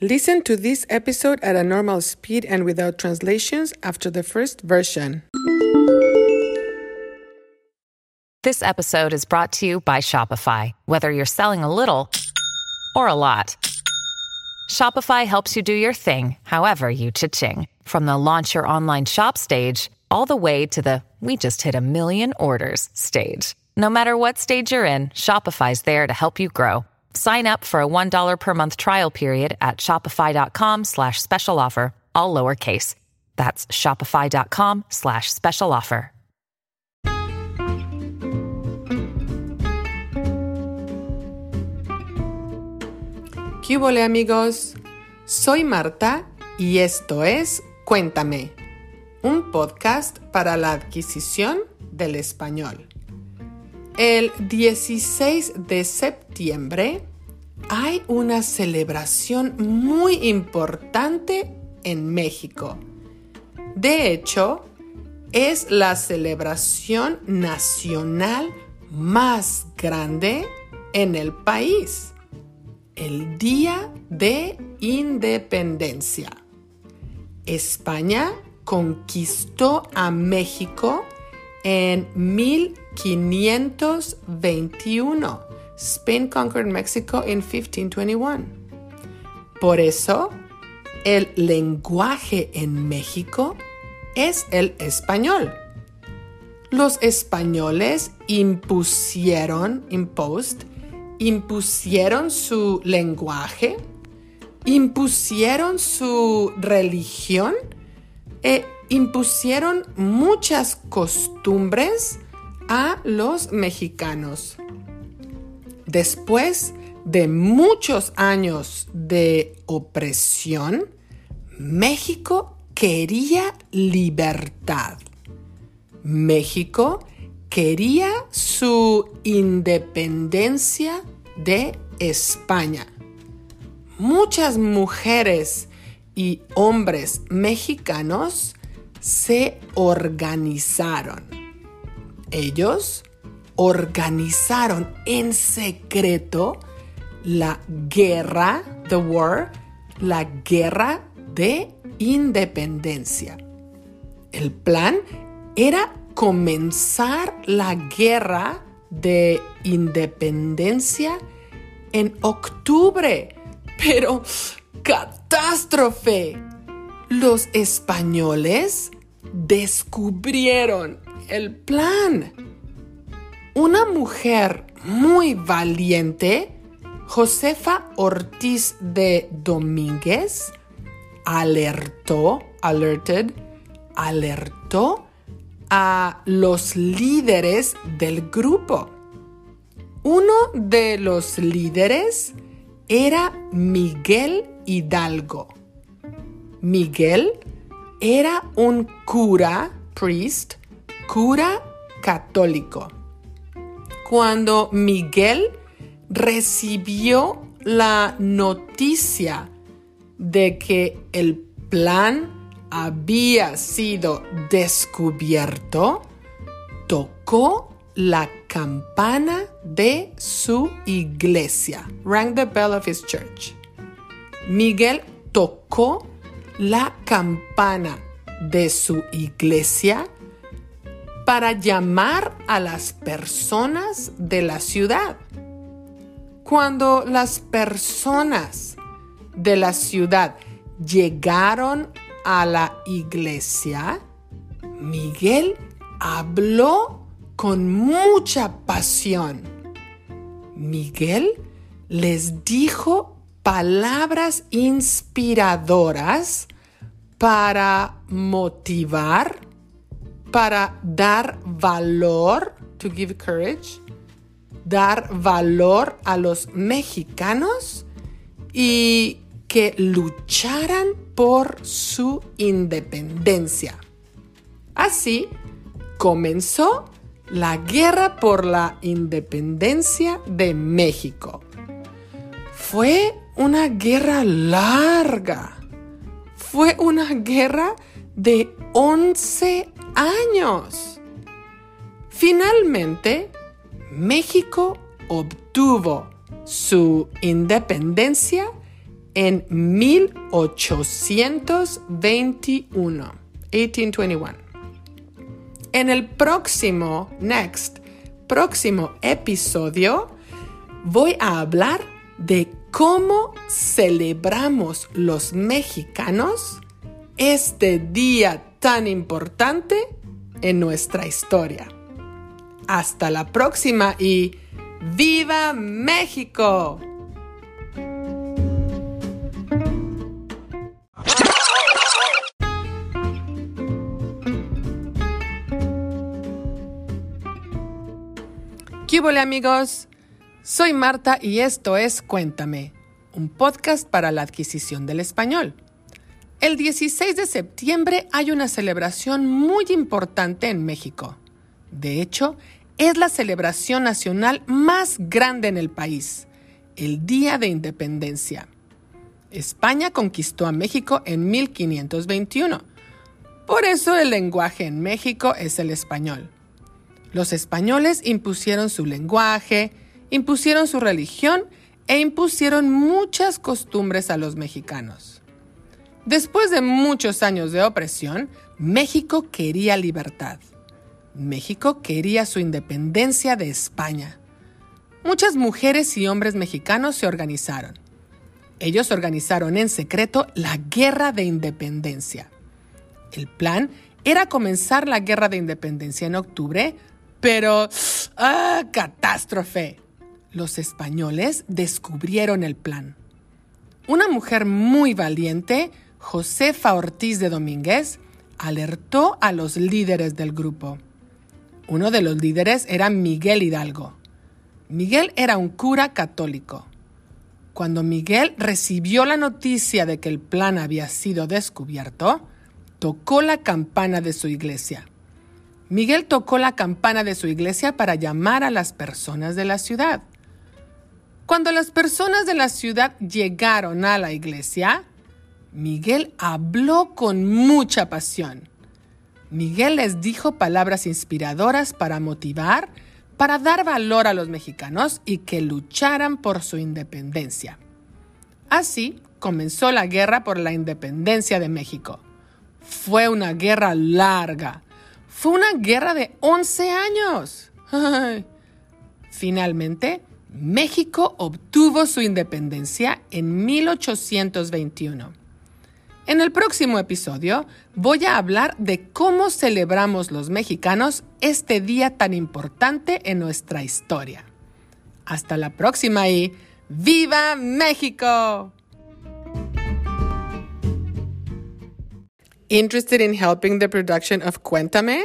Listen to this episode at a normal speed and without translations after the first version. This episode is brought to you by Shopify. Whether you're selling a little or a lot, Shopify helps you do your thing, however you cha-ching. From the launch your online shop stage, all the way to the we just hit a million orders stage. No matter what stage you're in, Shopify's there to help you grow. Sign up for a $1 per month trial period at shopify.com slash special offer, all lowercase. That's shopify.com slash special offer. ¿Qué hubo, amigos? Soy Marta y esto es Cuéntame, un podcast para la adquisición del español. El 16 de septiembre hay una celebración muy importante en México. De hecho, es la celebración nacional más grande en el país el Día de Independencia. España conquistó a México en 1521. Spain conquered Mexico in 1521. Por eso, el lenguaje en México es el español. Los españoles impusieron, imposed, impusieron su lenguaje, impusieron su religión e impusieron muchas costumbres a los mexicanos. Después de muchos años de opresión, México quería libertad. México quería su independencia de España. Muchas mujeres y hombres mexicanos se organizaron. Ellos organizaron en secreto la guerra, the war, la guerra de independencia. El plan era comenzar la guerra de independencia en octubre. Pero, catástrofe. Los españoles descubrieron el plan. Una mujer muy valiente, Josefa Ortiz de Domínguez, alertó, alerted, alertó a los líderes del grupo. Uno de los líderes era Miguel Hidalgo. Miguel era un cura, priest, cura católico. Cuando Miguel recibió la noticia de que el plan había sido descubierto, tocó la campana de su iglesia. Rang the bell of his church. Miguel tocó la campana de su iglesia para llamar a las personas de la ciudad. Cuando las personas de la ciudad llegaron a la iglesia, Miguel habló con mucha pasión. Miguel les dijo palabras inspiradoras para motivar, para dar valor, to give courage, dar valor a los mexicanos y que lucharan por su independencia. Así comenzó la guerra por la independencia de México. Fue una guerra larga. Fue una guerra de 11 años. Finalmente, México obtuvo su independencia en 1821. 1821. En el próximo, next, próximo episodio, voy a hablar de cómo celebramos los mexicanos este día tan importante en nuestra historia. Hasta la próxima y ¡Viva México! ¿Qué hola amigos? Soy Marta y esto es Cuéntame, un podcast para la adquisición del español. El 16 de septiembre hay una celebración muy importante en México. De hecho, es la celebración nacional más grande en el país, el Día de Independencia. España conquistó a México en 1521. Por eso el lenguaje en México es el español. Los españoles impusieron su lenguaje, impusieron su religión e impusieron muchas costumbres a los mexicanos. Después de muchos años de opresión, México quería libertad. México quería su independencia de España. Muchas mujeres y hombres mexicanos se organizaron. Ellos organizaron en secreto la Guerra de Independencia. El plan era comenzar la Guerra de Independencia en octubre, pero ¡ah, catástrofe! Los españoles descubrieron el plan. Una mujer muy valiente, Josefa Ortiz de Domínguez, alertó a los líderes del grupo. Uno de los líderes era Miguel Hidalgo. Miguel era un cura católico. Cuando Miguel recibió la noticia de que el plan había sido descubierto, tocó la campana de su iglesia. Miguel tocó la campana de su iglesia para llamar a las personas de la ciudad. Cuando las personas de la ciudad llegaron a la iglesia, Miguel habló con mucha pasión. Miguel les dijo palabras inspiradoras para motivar, para dar valor a los mexicanos y que lucharan por su independencia. Así comenzó la guerra por la independencia de México. Fue una guerra larga. Fue una guerra de 11 años. Finalmente, México obtuvo su independencia en 1821. En el próximo episodio voy a hablar de cómo celebramos los mexicanos este día tan importante en nuestra historia. Hasta la próxima y ¡Viva México! Interested in helping the production of Cuéntame?